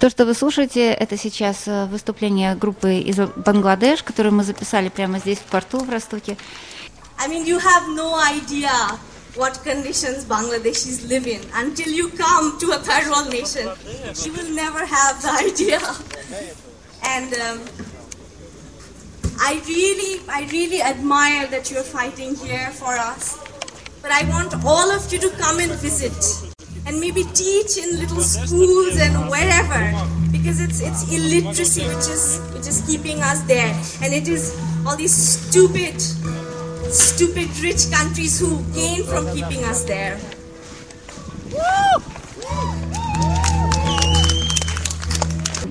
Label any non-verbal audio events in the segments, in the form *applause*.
То, что вы слушаете, это сейчас э, выступление группы из Бангладеш, которую мы записали прямо здесь в порту в Ростоке. I mean, you have no idea what conditions Bangladeshis live in until you come to a third world nation. You will never have the idea. And um, I really, I really admire that you're fighting here for us. But I want all of you to come and visit and maybe teach in little schools and wherever because it's it's illiteracy which is which is keeping us there and it is all these stupid stupid rich countries who gain from keeping us there.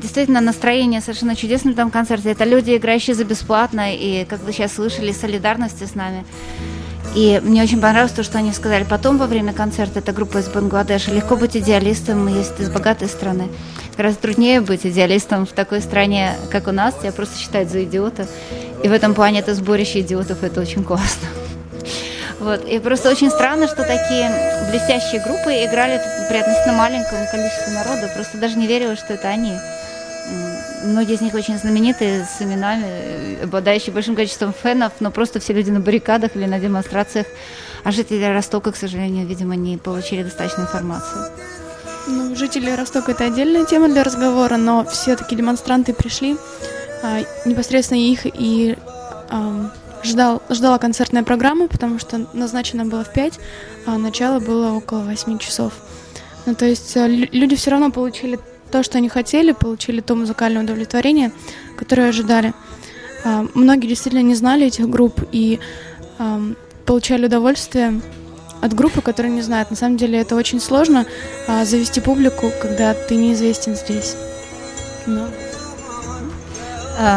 Действительно, настроение совершенно чудесное на этом концерте. Это люди, играющие за бесплатно, и, как вы сейчас слышали, солидарности с нами. И мне очень понравилось то, что они сказали потом во время концерта, эта группа из Бангладеша, легко быть идеалистом, если ты из богатой страны. Гораздо труднее быть идеалистом в такой стране, как у нас, тебя просто считают за идиота. И в этом плане это сборище идиотов, это очень классно. *laughs* Вот. И просто очень странно, что такие блестящие группы играли при относительно маленьком количестве народа. Просто даже не верила, что это они. Многие из них очень знаменитые, с именами, обладающие большим количеством фенов, но просто все люди на баррикадах или на демонстрациях. А жители Ростока, к сожалению, видимо, не получили достаточно информации. Ну, жители Ростока это отдельная тема для разговора, но все-таки демонстранты пришли, а, непосредственно их и а, ждал, ждала концертная программа, потому что назначено было в 5, а начало было около 8 часов. Ну, то есть а, люди все равно получили то, что они хотели, получили то музыкальное удовлетворение, которое ожидали. А, многие действительно не знали этих групп и а, получали удовольствие от группы, которую не знают. На самом деле это очень сложно а, завести публику, когда ты неизвестен здесь. Но...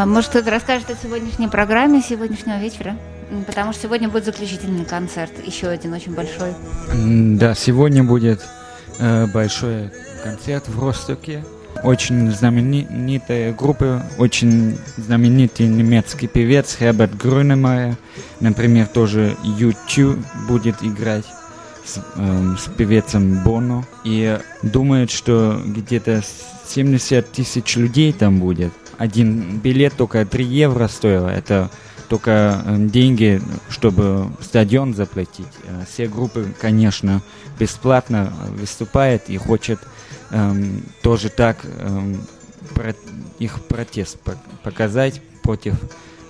Может, кто-то расскажет о сегодняшней программе сегодняшнего вечера? Потому что сегодня будет заключительный концерт, еще один очень большой. Да, сегодня будет э, большой концерт в Ростоке. Очень знаменитая группа, очень знаменитый немецкий певец Херберт Грюнемайер, например, тоже YouTube будет играть с, э, с певецем Боно. И думает, что где-то 70 тысяч людей там будет. Один билет только 3 евро стоил. Это только э, деньги, чтобы стадион заплатить. Э, все группы, конечно, бесплатно выступают и хочет эм, тоже так эм, про, их протест показать против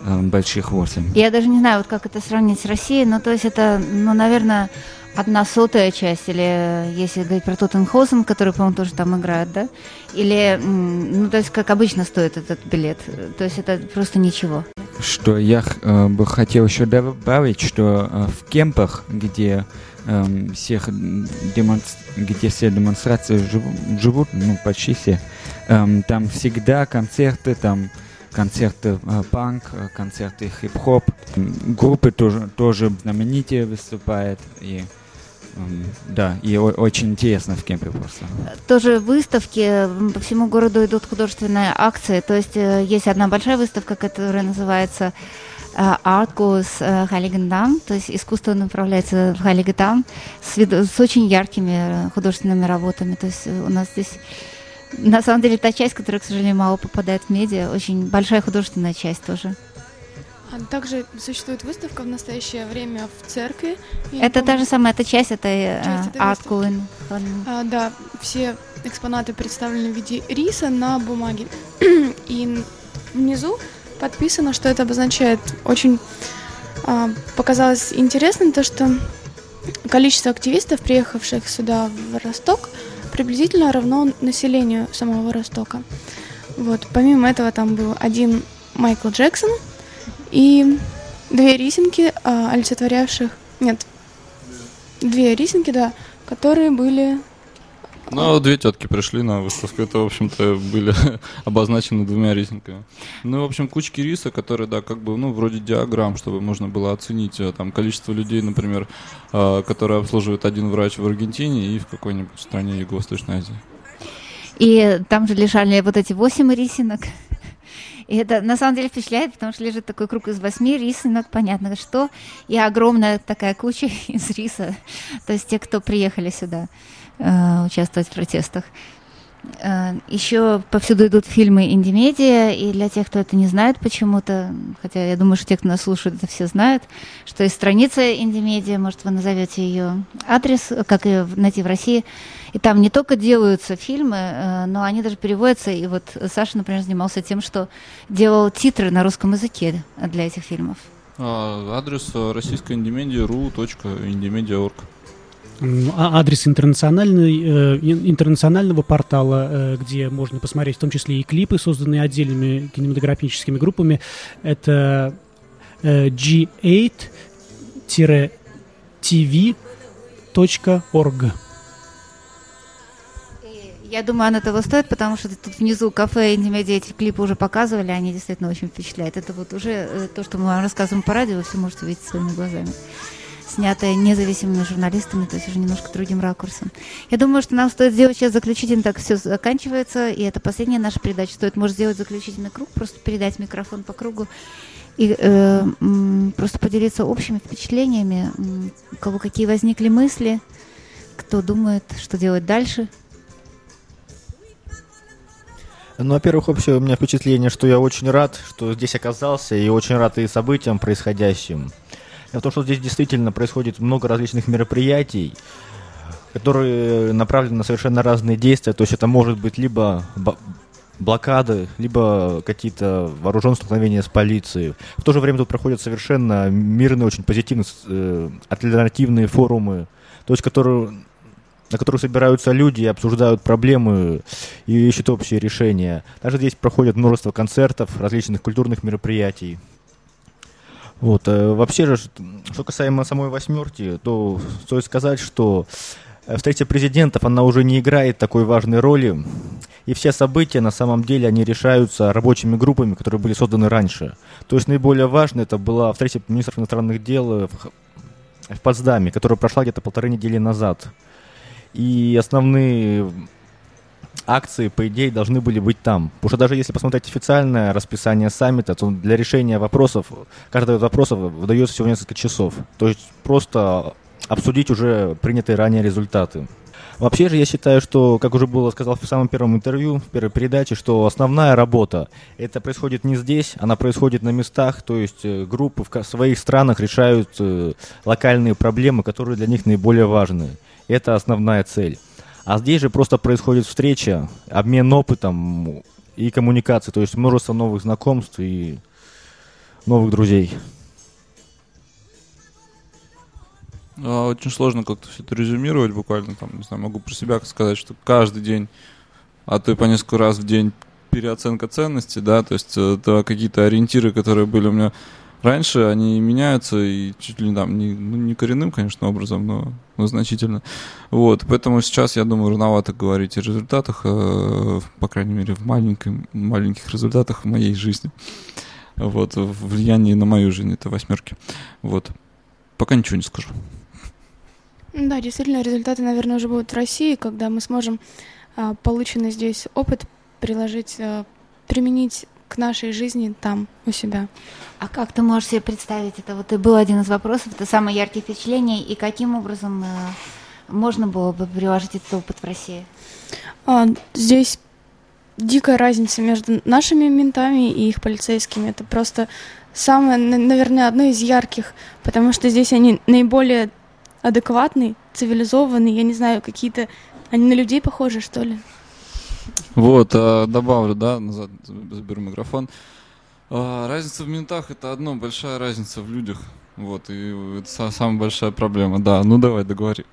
эм, больших восемь. Я даже не знаю, вот как это сравнить с Россией, но то есть это, ну, наверное, одна сотая часть, или если говорить про Тоттенхаузен, который, по-моему, тоже там играет, да? Или, ну, то есть, как обычно стоит этот билет. То есть это просто ничего. Что я э, бы хотел еще добавить, что э, в кемпах, где эм, всех демонстр... где все демонстрации живут, живут ну, почти все, эм, там всегда концерты, там концерты э, панк, э, концерты хип-хоп, группы тоже, тоже знаменитые выступают, и эм, да, и очень интересно в кемпе просто. Тоже выставки, по всему городу идут художественные акции, то есть э, есть одна большая выставка, которая называется Art Goes Heiligendamm, то есть искусство направляется в Heiligendamm с, с очень яркими художественными работами. То есть у нас здесь на самом деле та часть, которая, к сожалению, мало попадает в медиа, очень большая художественная часть тоже. А также существует выставка в настоящее время в церкви. Это та же самая эта часть, это Coin. А, да, все экспонаты представлены в виде риса на бумаге. *clears throat* И внизу подписано, что это обозначает. Очень а, показалось интересным то, что количество активистов, приехавших сюда в Росток, приблизительно равно населению самого Ростока. Вот. Помимо этого там был один Майкл Джексон и две рисинки, а, олицетворявших... Нет, две рисинки, да, которые были ну, две тетки пришли на выставку, это, в общем-то, были *laughs* обозначены двумя рисунками. Ну, в общем, кучки риса, которые, да, как бы, ну, вроде диаграмм, чтобы можно было оценить э, там количество людей, например, э, которые обслуживает один врач в Аргентине и в какой-нибудь стране Юго-Восточной Азии. И там же лежали вот эти восемь рисинок. И это на самом деле впечатляет, потому что лежит такой круг из восьми рисинок, понятно что, и огромная такая куча *laughs* из риса, то есть те, кто приехали сюда. Э, участвовать в протестах. Э, Еще повсюду идут фильмы инди-медиа, и для тех, кто это не знает почему-то, хотя я думаю, что те, кто нас слушает, это все знают, что есть страница инди-медиа, может, вы назовете ее адрес, как ее найти в России, и там не только делаются фильмы, э, но они даже переводятся, и вот Саша, например, занимался тем, что делал титры на русском языке для этих фильмов. А, адрес российской индимедиа ru.indimedia.org. М, а Адрес интернациональный, э, ин- интернационального портала, э, где можно посмотреть в том числе и клипы, созданные отдельными кинематографическими группами, это э, g8-tv.org. И Я думаю, оно того стоит, потому что тут внизу кафе Индимедиа эти клипы уже показывали, они действительно очень впечатляют. Это вот уже э, то, что мы вам рассказываем по радио, вы все можете увидеть своими глазами. Снятое независимыми журналистами, то есть уже немножко другим ракурсом. Я думаю, что нам стоит сделать сейчас заключительный, так все заканчивается, и это последняя наша передача. Стоит, может, сделать заключительный круг, просто передать микрофон по кругу и э, просто поделиться общими впечатлениями, у кого какие возникли мысли, кто думает, что делать дальше. Ну, во-первых, общее у меня впечатление, что я очень рад, что здесь оказался, и очень рад и событиям происходящим. В том, что здесь действительно происходит много различных мероприятий, которые направлены на совершенно разные действия. То есть это может быть либо блокады, либо какие-то вооруженные столкновения с полицией. В то же время тут проходят совершенно мирные, очень позитивные, э, альтернативные форумы, то есть которые, на которых собираются люди и обсуждают проблемы и ищут общие решения. Также здесь проходит множество концертов, различных культурных мероприятий. Вот, э, вообще же, что касаемо самой восьмерки, то стоит сказать, что э, встреча президентов, она уже не играет такой важной роли, и все события, на самом деле, они решаются рабочими группами, которые были созданы раньше. То есть наиболее важно это была встреча министров иностранных дел в, в Потсдаме, которая прошла где-то полторы недели назад. И основные акции, по идее, должны были быть там. Потому что даже если посмотреть официальное расписание саммита, то для решения вопросов, каждого из вопросов выдается всего несколько часов. То есть просто обсудить уже принятые ранее результаты. Вообще же я считаю, что, как уже было сказал в самом первом интервью, в первой передаче, что основная работа, это происходит не здесь, она происходит на местах, то есть э, группы в своих странах решают э, локальные проблемы, которые для них наиболее важны. Это основная цель. А здесь же просто происходит встреча, обмен опытом и коммуникацией, то есть множество новых знакомств и новых друзей. А, Очень сложно как-то все это резюмировать буквально, там, не знаю, могу про себя сказать, что каждый день, а то и по несколько раз в день переоценка ценностей, да, то есть это какие-то ориентиры, которые были у меня раньше, они меняются и чуть ли там не, ну, не коренным, конечно, образом, но, но значительно. Вот, поэтому сейчас, я думаю, рановато говорить о результатах, э, по крайней мере, в маленьком, маленьких результатах в моей жизни. Вот, в влиянии на мою жизнь это восьмерки. Вот. Пока ничего не скажу. Да, действительно, результаты, наверное, уже будут в России, когда мы сможем а, полученный здесь опыт приложить, а, применить к нашей жизни там, у себя. А как ты можешь себе представить это? Вот и был один из вопросов, это самые яркие впечатления, и каким образом э, можно было бы приложить этот опыт в России? А, здесь дикая разница между нашими ментами и их полицейскими. Это просто самое, на- наверное, одно из ярких, потому что здесь они наиболее адекватные, цивилизованные, я не знаю, какие-то... Они на людей похожи, что ли? Вот, а, добавлю, да, назад заберу микрофон. А, Разница в ментах это одно, большая разница в людях. Вот, и это са- самая большая проблема. Да, ну давай, договори.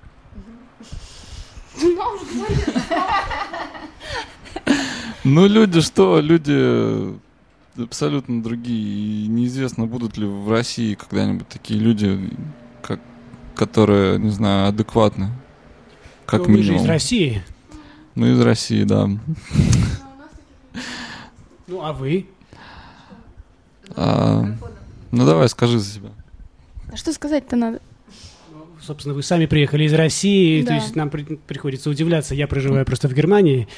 Ну, люди что? Люди абсолютно другие. И неизвестно, будут ли в России когда-нибудь такие люди, как, которые, не знаю, адекватны. Как Ну, вы же минимум. из России. Ну, из России, да. Ну, а вы? А, ну давай, скажи за себя. А что сказать-то надо? Собственно, вы сами приехали из России, то есть нам при- приходится удивляться. Я проживаю просто в Германии.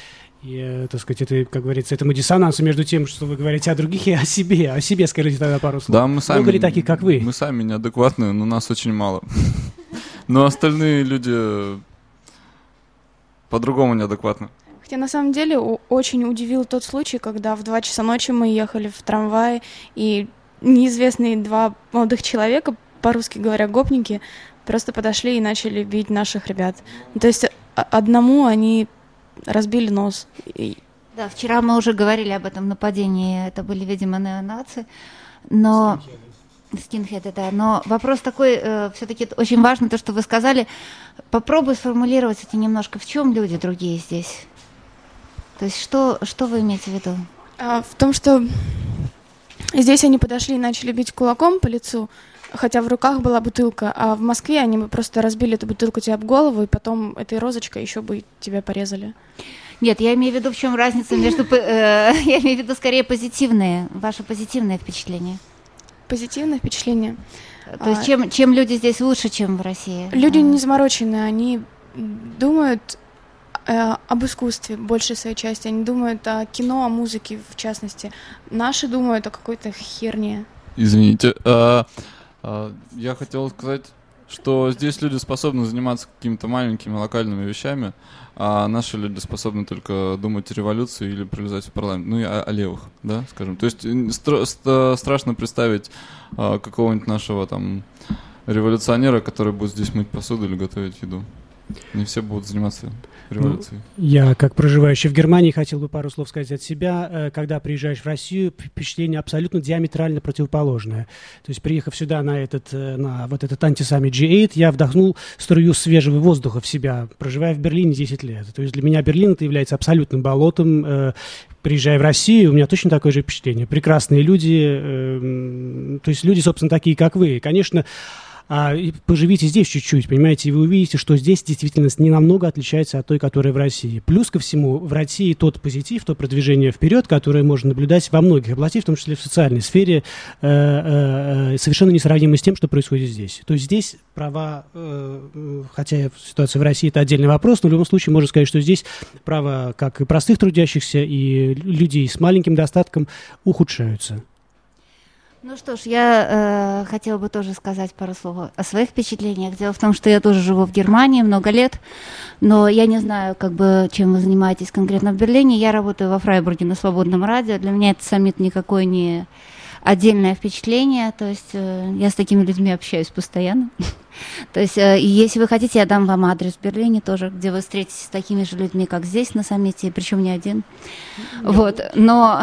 И, э, так сказать, это, как говорится, этому диссонансу между тем, что вы говорите о других и о себе. О себе скажите тогда пару слов. Да, мы сами. Много ли таких, как вы? Мы сами неадекватные, но нас очень мало. Но остальные люди по-другому неадекватны. Хотя на самом деле очень удивил тот случай, когда в 2 часа ночи мы ехали в трамвае, и неизвестные два молодых человека, по-русски говоря, гопники, просто подошли и начали бить наших ребят. То есть одному они разбили нос. Да, вчера мы уже говорили об этом нападении, это были, видимо, неонации, но... Скинхеды, да. Но вопрос такой, э, все-таки очень важно то, что вы сказали. Попробуй сформулировать это немножко. В чем люди другие здесь? То есть что, что вы имеете в виду? А, в том, что здесь они подошли и начали бить кулаком по лицу, хотя в руках была бутылка, а в Москве они бы просто разбили эту бутылку тебе об голову, и потом этой розочкой еще бы тебя порезали. Нет, я имею в виду, в чем разница между... *laughs* Э, я имею в виду скорее позитивные, ваше позитивное впечатление. Позитивное впечатление. То есть а, чем, чем люди здесь лучше, чем в России? Люди не замороченные, они думают э, об искусстве большей своей части, они думают о кино, о музыке в частности. Наши думают о какой-то херне. Извините, а, а, я хотел сказать, что здесь люди способны заниматься какими-то маленькими локальными вещами, а наши люди способны только думать о революции или пролезать в парламент. Ну и о, о левых, да, скажем. То есть стра- ста- страшно представить а, какого-нибудь нашего там революционера, который будет здесь мыть посуду или готовить еду. Не все будут заниматься революцией. Ну, я, как проживающий в Германии, хотел бы пару слов сказать от себя. Э, когда приезжаешь в Россию, впечатление абсолютно диаметрально противоположное. То есть, приехав сюда на этот, э, на вот этот антисаммит G8, я вдохнул струю свежего воздуха в себя, проживая в Берлине 10 лет. То есть, для меня Берлин это является абсолютным болотом. Э, приезжая в Россию, у меня точно такое же впечатление. Прекрасные люди, то есть люди, собственно, такие, как вы. Конечно, а, поживите здесь чуть-чуть, понимаете, и вы увидите, что здесь действительность не намного отличается от той, которая в России. Плюс ко всему, в России тот позитив, то продвижение вперед, которое можно наблюдать во многих областях, в том числе в социальной сфере, э, э, э совершенно несравнимо с тем, что происходит здесь. То есть здесь права, э, хотя ситуация в России это отдельный вопрос, но в любом случае можно сказать, что здесь права как и простых трудящихся, и людей с маленьким достатком ухудшаются. Ну что ж, я э, хотела бы тоже сказать пару слов о своих впечатлениях. Дело в том, что я тоже живу в Германии много лет, но я не знаю, как бы, чем вы занимаетесь конкретно в Берлине. Я работаю во Фрайбурге на свободном радио. Для меня этот саммит никакой не отдельное впечатление. То есть э, я с такими людьми общаюсь постоянно. *laughs* То есть, э, если вы хотите, я дам вам адрес в Берлине тоже, где вы встретитесь с такими же людьми, как здесь на саммите, причем не один. Вот, но...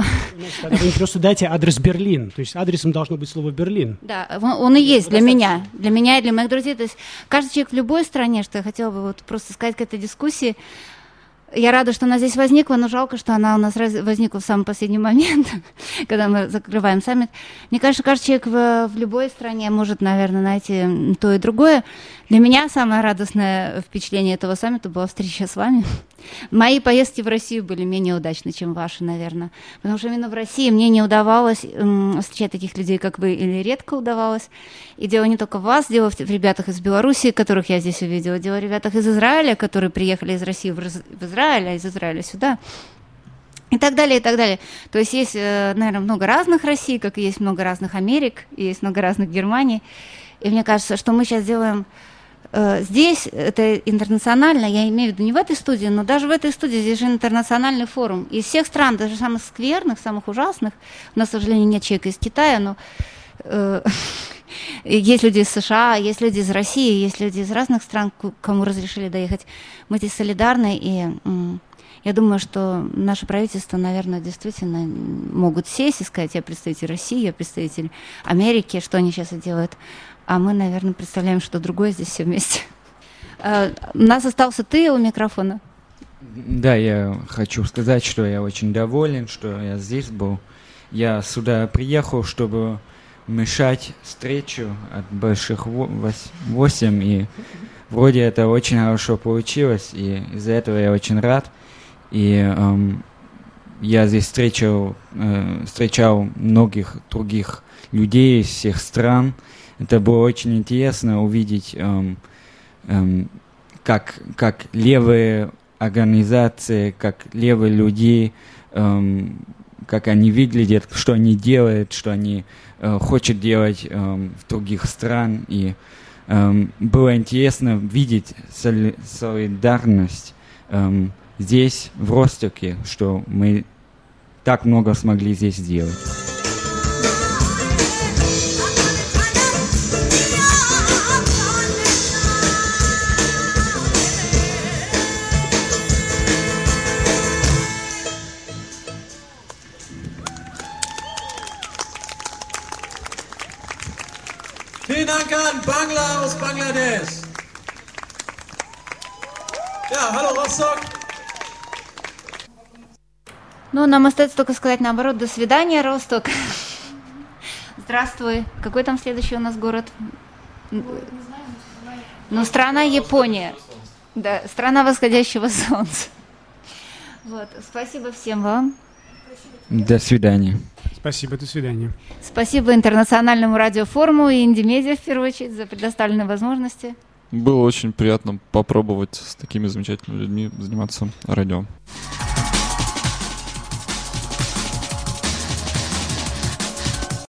Вы просто дайте адрес Берлин, то есть адресом должно быть слово Берлин. Да, он, он и есть для меня, для меня и для моих друзей. То есть каждый человек в любой стране, что я хотела бы вот просто сказать к этой дискуссии, я рада, что она здесь возникла, но жалко, что она у нас возникла в самый последний момент, *laughs* когда мы закрываем саммит. Мне кажется, каждый человек в, в любой стране может, наверное, найти то и другое. Для меня самое радостное впечатление этого саммита была встреча с вами. *laughs* Мои поездки в Россию были менее удачны, чем ваши, наверное. Потому что именно в России мне не удавалось встречать таких людей, как вы, или редко удавалось. И дело не только в вас, дело в, ребятах из Беларуси, которых я здесь увидела, дело в ребятах из Израиля, которые приехали из России в, в Израиль, из Израиля сюда. И так далее, и так далее. То есть есть, э, наверное, много разных Россий, как и есть много разных Америк, и есть много разных Германий. И мне кажется, что мы сейчас делаем Э, здесь это интернационально, я имею в виду не в этой студии, но даже в этой студии здесь же интернациональный форум. Из всех стран, даже самых скверных, самых ужасных, у нас, к сожалению, нет человека из Китая, но э, *laughs* есть люди из США, есть люди из России, есть люди из разных стран, кому разрешили доехать. Мы здесь солидарны, и я думаю, что наше правительство, наверное, действительно могут сесть и сказать, я представитель России, я представитель Америки, что они сейчас и делают а мы, наверное, представляем что другое здесь все вместе. Uh, *laughs* у нас остался ты у микрофона. Да, я хочу сказать, что я очень доволен, что я здесь был. Я сюда приехал, чтобы мешать встречу от больших восемь, и вроде это очень хорошо получилось, и из-за этого я очень рад. И эм, я здесь встречал, э, встречал многих других людей из всех стран, это было очень интересно увидеть, эм, эм, как, как левые организации, как левые люди, эм, как они выглядят, что они делают, что они э, хотят делать эм, в других стран. И эм, было интересно видеть соли солидарность эм, здесь, в Ростоке, что мы так много смогли здесь сделать. Ну, нам остается только сказать наоборот, до свидания, Росток. Здравствуй. Какой там следующий у нас город? Ну, страна Япония. Да, страна восходящего солнца. Вот, спасибо всем вам. До свидания. Спасибо, до свидания. Спасибо Интернациональному радиофоруму и Индимедиа, в первую очередь, за предоставленные возможности. Было очень приятно попробовать с такими замечательными людьми заниматься радио.